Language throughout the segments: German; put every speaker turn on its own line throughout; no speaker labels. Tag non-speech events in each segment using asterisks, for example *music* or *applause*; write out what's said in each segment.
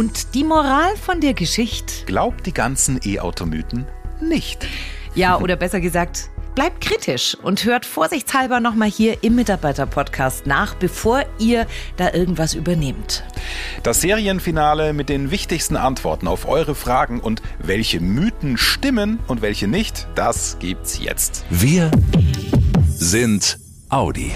Und die Moral von der Geschichte?
Glaubt die ganzen E-Automythen nicht.
Ja, oder besser gesagt, bleibt kritisch und hört vorsichtshalber nochmal hier im Mitarbeiter-Podcast nach, bevor ihr da irgendwas übernehmt.
Das Serienfinale mit den wichtigsten Antworten auf eure Fragen und welche Mythen stimmen und welche nicht, das gibt's jetzt.
Wir sind Audi.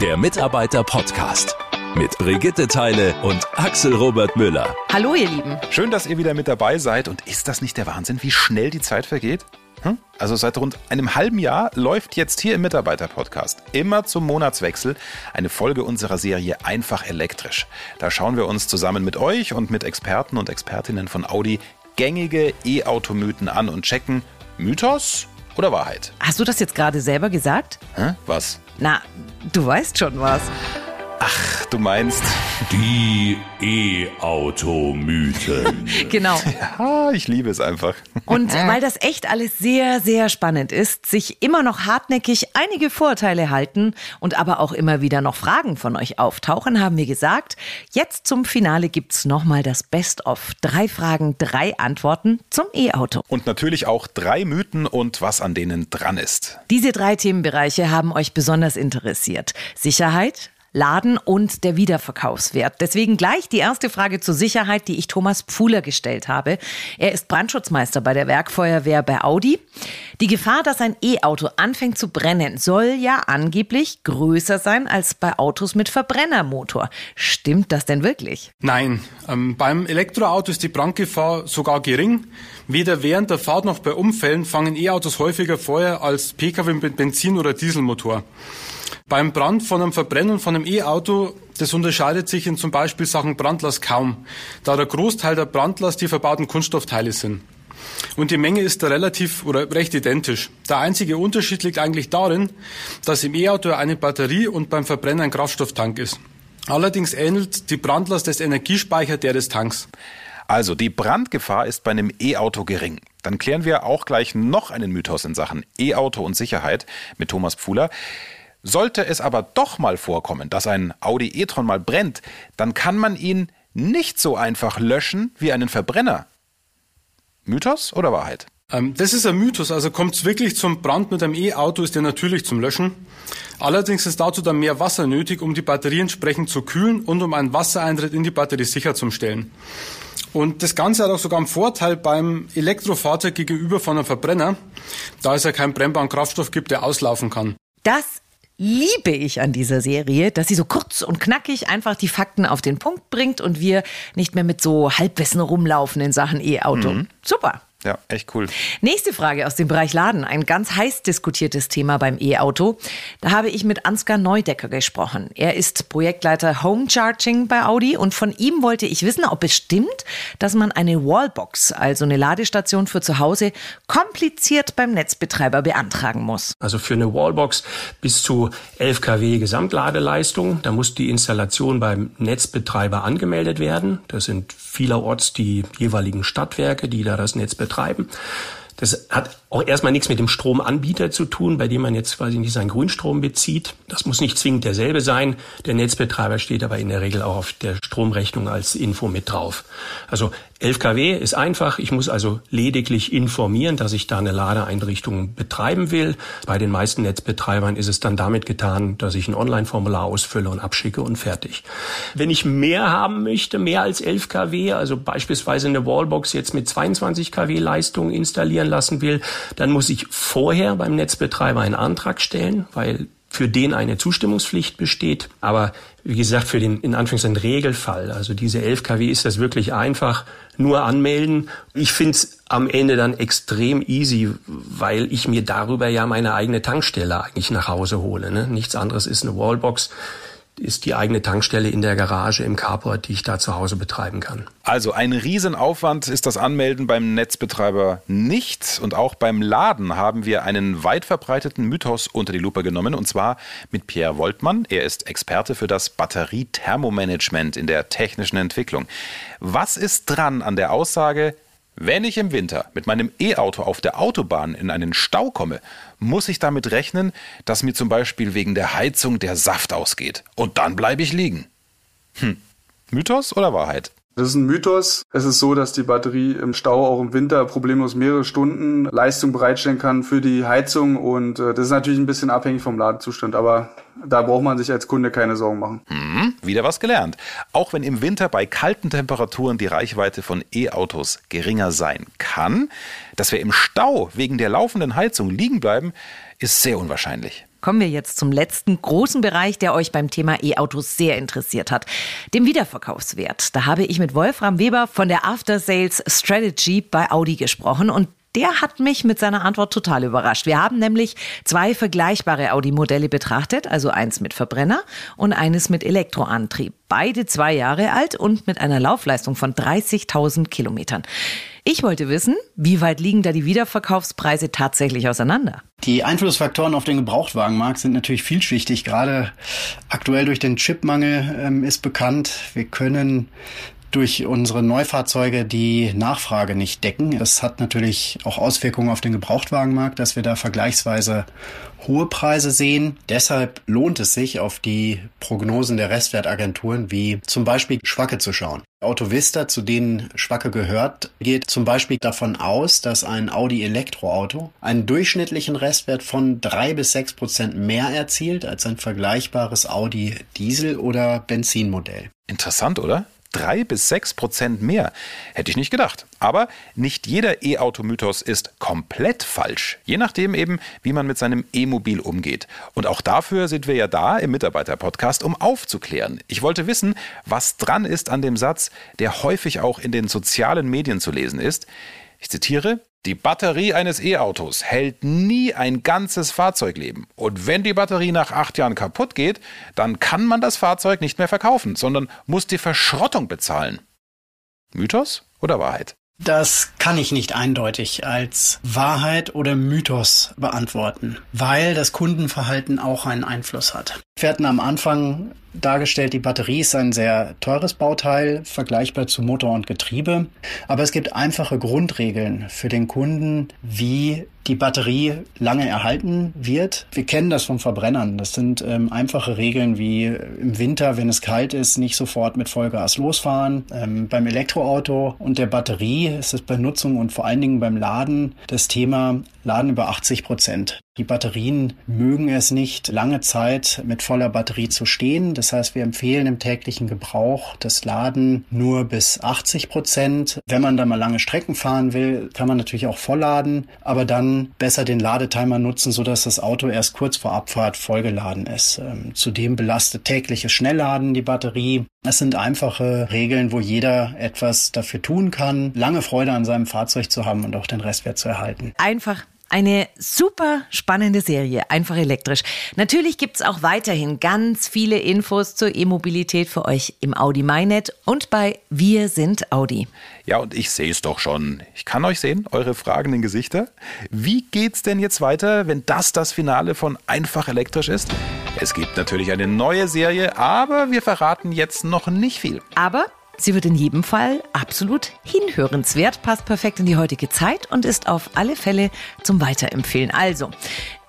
Der Mitarbeiter-Podcast mit Brigitte Teile und Axel Robert Müller.
Hallo ihr Lieben.
Schön, dass ihr wieder mit dabei seid. Und ist das nicht der Wahnsinn, wie schnell die Zeit vergeht? Hm? Also seit rund einem halben Jahr läuft jetzt hier im Mitarbeiter-Podcast immer zum Monatswechsel eine Folge unserer Serie Einfach elektrisch. Da schauen wir uns zusammen mit euch und mit Experten und Expertinnen von Audi gängige E-Automythen an und checken, Mythos oder Wahrheit.
Hast du das jetzt gerade selber gesagt?
Hä? Was?
Na, du weißt schon was.
Ach, du meinst.
Die E-Auto-Mythen. *laughs*
Genau.
Ja, ich liebe es einfach.
Und weil das echt alles sehr, sehr spannend ist, sich immer noch hartnäckig einige Vorteile halten und aber auch immer wieder noch Fragen von euch auftauchen, haben wir gesagt, jetzt zum Finale gibt's nochmal das Best-of. Drei Fragen, drei Antworten zum E-Auto.
Und natürlich auch drei Mythen und was an denen dran ist.
Diese drei Themenbereiche haben euch besonders interessiert. Sicherheit, Laden und der Wiederverkaufswert. Deswegen gleich die erste Frage zur Sicherheit, die ich Thomas Pfuhler gestellt habe. Er ist Brandschutzmeister bei der Werkfeuerwehr bei Audi. Die Gefahr, dass ein E-Auto anfängt zu brennen, soll ja angeblich größer sein als bei Autos mit Verbrennermotor. Stimmt das denn wirklich?
Nein, ähm, beim Elektroauto ist die Brandgefahr sogar gering. Weder während der Fahrt noch bei Unfällen fangen E-Autos häufiger Feuer als Pkw mit Benzin- oder Dieselmotor. Beim Brand von einem Verbrenner und von einem E-Auto, das unterscheidet sich in zum Beispiel Sachen Brandlast kaum, da der Großteil der Brandlast die verbauten Kunststoffteile sind. Und die Menge ist da relativ oder recht identisch. Der einzige Unterschied liegt eigentlich darin, dass im E-Auto eine Batterie und beim Verbrenner ein Kraftstofftank ist. Allerdings ähnelt die Brandlast des Energiespeicher der des Tanks.
Also die Brandgefahr ist bei einem E-Auto gering. Dann klären wir auch gleich noch einen Mythos in Sachen E-Auto und Sicherheit mit Thomas Pfuhler. Sollte es aber doch mal vorkommen, dass ein Audi e-tron mal brennt, dann kann man ihn nicht so einfach löschen wie einen Verbrenner. Mythos oder Wahrheit?
Ähm, das ist ein Mythos. Also kommt es wirklich zum Brand mit einem E-Auto, ist der natürlich zum Löschen. Allerdings ist dazu dann mehr Wasser nötig, um die Batterie entsprechend zu kühlen und um einen Wassereintritt in die Batterie sicherzustellen. Und das Ganze hat auch sogar einen Vorteil beim Elektrofahrzeug gegenüber von einem Verbrenner, da es ja keinen brennbaren Kraftstoff gibt, der auslaufen kann.
Das liebe ich an dieser Serie, dass sie so kurz und knackig einfach die Fakten auf den Punkt bringt und wir nicht mehr mit so Halbwissen rumlaufen in Sachen E-Auto. Mhm. Super.
Ja, echt cool.
Nächste Frage aus dem Bereich Laden. Ein ganz heiß diskutiertes Thema beim E-Auto. Da habe ich mit Ansgar Neudecker gesprochen. Er ist Projektleiter Home Charging bei Audi und von ihm wollte ich wissen, ob es stimmt, dass man eine Wallbox, also eine Ladestation für zu Hause, kompliziert beim Netzbetreiber beantragen muss.
Also für eine Wallbox bis zu 11 kW Gesamtladeleistung. Da muss die Installation beim Netzbetreiber angemeldet werden. Das sind vielerorts die jeweiligen Stadtwerke, die da das Netz betreiben betreiben. Das hat auch erstmal nichts mit dem Stromanbieter zu tun, bei dem man jetzt quasi nicht seinen Grünstrom bezieht. Das muss nicht zwingend derselbe sein. Der Netzbetreiber steht aber in der Regel auch auf der Stromrechnung als Info mit drauf. Also 11 kW ist einfach. Ich muss also lediglich informieren, dass ich da eine Ladeeinrichtung betreiben will. Bei den meisten Netzbetreibern ist es dann damit getan, dass ich ein Online-Formular ausfülle und abschicke und fertig. Wenn ich mehr haben möchte, mehr als 11 kW, also beispielsweise eine Wallbox jetzt mit 22 kW Leistung installieren lassen will, dann muss ich vorher beim Netzbetreiber einen Antrag stellen, weil für den eine Zustimmungspflicht besteht. Aber wie gesagt, für den in Anführungszeichen Regelfall, also diese 11 kW ist das wirklich einfach, nur anmelden. Ich finde es am Ende dann extrem easy, weil ich mir darüber ja meine eigene Tankstelle eigentlich nach Hause hole. Ne? Nichts anderes ist eine Wallbox ist die eigene Tankstelle in der Garage im Carport, die ich da zu Hause betreiben kann.
Also ein Riesenaufwand ist das Anmelden beim Netzbetreiber nicht. Und auch beim Laden haben wir einen weit verbreiteten Mythos unter die Lupe genommen. Und zwar mit Pierre Woltmann. Er ist Experte für das Batteriethermomanagement in der technischen Entwicklung. Was ist dran an der Aussage, wenn ich im Winter mit meinem E-Auto auf der Autobahn in einen Stau komme, muss ich damit rechnen, dass mir zum Beispiel wegen der Heizung der Saft ausgeht. Und dann bleibe ich liegen. Hm. Mythos oder Wahrheit?
Das ist ein Mythos. Es ist so, dass die Batterie im Stau auch im Winter problemlos mehrere Stunden Leistung bereitstellen kann für die Heizung und äh, das ist natürlich ein bisschen abhängig vom Ladezustand, aber da braucht man sich als Kunde keine Sorgen machen.
Hm, wieder was gelernt. Auch wenn im Winter bei kalten Temperaturen die Reichweite von E-Autos geringer sein kann, dass wir im Stau wegen der laufenden Heizung liegen bleiben, ist sehr unwahrscheinlich.
Kommen wir jetzt zum letzten großen Bereich, der euch beim Thema E-Autos sehr interessiert hat, dem Wiederverkaufswert. Da habe ich mit Wolfram Weber von der After Sales Strategy bei Audi gesprochen und der hat mich mit seiner Antwort total überrascht. Wir haben nämlich zwei vergleichbare Audi-Modelle betrachtet, also eins mit Verbrenner und eines mit Elektroantrieb. Beide zwei Jahre alt und mit einer Laufleistung von 30.000 Kilometern. Ich wollte wissen, wie weit liegen da die Wiederverkaufspreise tatsächlich auseinander?
Die Einflussfaktoren auf den Gebrauchtwagenmarkt sind natürlich vielschichtig. Gerade aktuell durch den Chipmangel ähm, ist bekannt, wir können durch unsere Neufahrzeuge die Nachfrage nicht decken. Das hat natürlich auch Auswirkungen auf den Gebrauchtwagenmarkt, dass wir da vergleichsweise hohe Preise sehen. Deshalb lohnt es sich, auf die Prognosen der Restwertagenturen wie zum Beispiel Schwacke zu schauen. Autovista, zu denen Schwacke gehört, geht zum Beispiel davon aus, dass ein Audi Elektroauto einen durchschnittlichen Restwert von drei bis sechs Prozent mehr erzielt als ein vergleichbares Audi Diesel oder Benzinmodell.
Interessant, oder? Drei bis sechs Prozent mehr. Hätte ich nicht gedacht. Aber nicht jeder E-Auto-Mythos ist komplett falsch. Je nachdem eben, wie man mit seinem E-Mobil umgeht. Und auch dafür sind wir ja da im Mitarbeiter-Podcast, um aufzuklären. Ich wollte wissen, was dran ist an dem Satz, der häufig auch in den sozialen Medien zu lesen ist. Ich zitiere, die Batterie eines E-Autos hält nie ein ganzes Fahrzeugleben. Und wenn die Batterie nach acht Jahren kaputt geht, dann kann man das Fahrzeug nicht mehr verkaufen, sondern muss die Verschrottung bezahlen. Mythos oder Wahrheit?
Das kann ich nicht eindeutig als Wahrheit oder Mythos beantworten, weil das Kundenverhalten auch einen Einfluss hat. Wir hatten am Anfang dargestellt, die Batterie ist ein sehr teures Bauteil, vergleichbar zu Motor und Getriebe. Aber es gibt einfache Grundregeln für den Kunden, wie die Batterie lange erhalten wird. Wir kennen das von Verbrennern. Das sind ähm, einfache Regeln wie im Winter, wenn es kalt ist, nicht sofort mit Vollgas losfahren. Ähm, beim Elektroauto und der Batterie ist es bei Nutzung und vor allen Dingen beim Laden das Thema Laden über 80 Prozent. Die Batterien mögen es nicht, lange Zeit mit voller Batterie zu stehen. Das heißt, wir empfehlen im täglichen Gebrauch das Laden nur bis 80 Prozent. Wenn man da mal lange Strecken fahren will, kann man natürlich auch vollladen, aber dann besser den Ladetimer nutzen, sodass das Auto erst kurz vor Abfahrt vollgeladen ist. Ähm, zudem belastet tägliches Schnellladen die Batterie. Es sind einfache Regeln, wo jeder etwas dafür tun kann, lange Freude an seinem Fahrzeug zu haben und auch den Restwert zu erhalten.
Einfach eine super spannende Serie, einfach elektrisch. Natürlich gibt's auch weiterhin ganz viele Infos zur E-Mobilität für euch im Audi MyNet und bei Wir sind Audi.
Ja, und ich sehe es doch schon. Ich kann euch sehen, eure fragenden Gesichter. Wie geht's denn jetzt weiter, wenn das das Finale von Einfach elektrisch ist? Es gibt natürlich eine neue Serie, aber wir verraten jetzt noch nicht viel.
Aber Sie wird in jedem Fall absolut hinhörenswert, passt perfekt in die heutige Zeit und ist auf alle Fälle zum Weiterempfehlen. Also,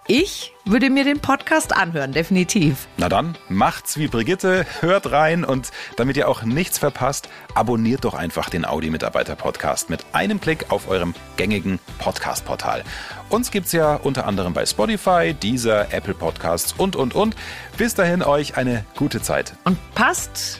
ich würde mir den Podcast anhören, definitiv.
Na dann, macht's wie Brigitte, hört rein und damit ihr auch nichts verpasst, abonniert doch einfach den Audi-Mitarbeiter-Podcast mit einem Klick auf eurem gängigen Podcast-Portal. Uns gibt's ja unter anderem bei Spotify, Deezer, Apple Podcasts und, und, und. Bis dahin euch eine gute Zeit.
Und passt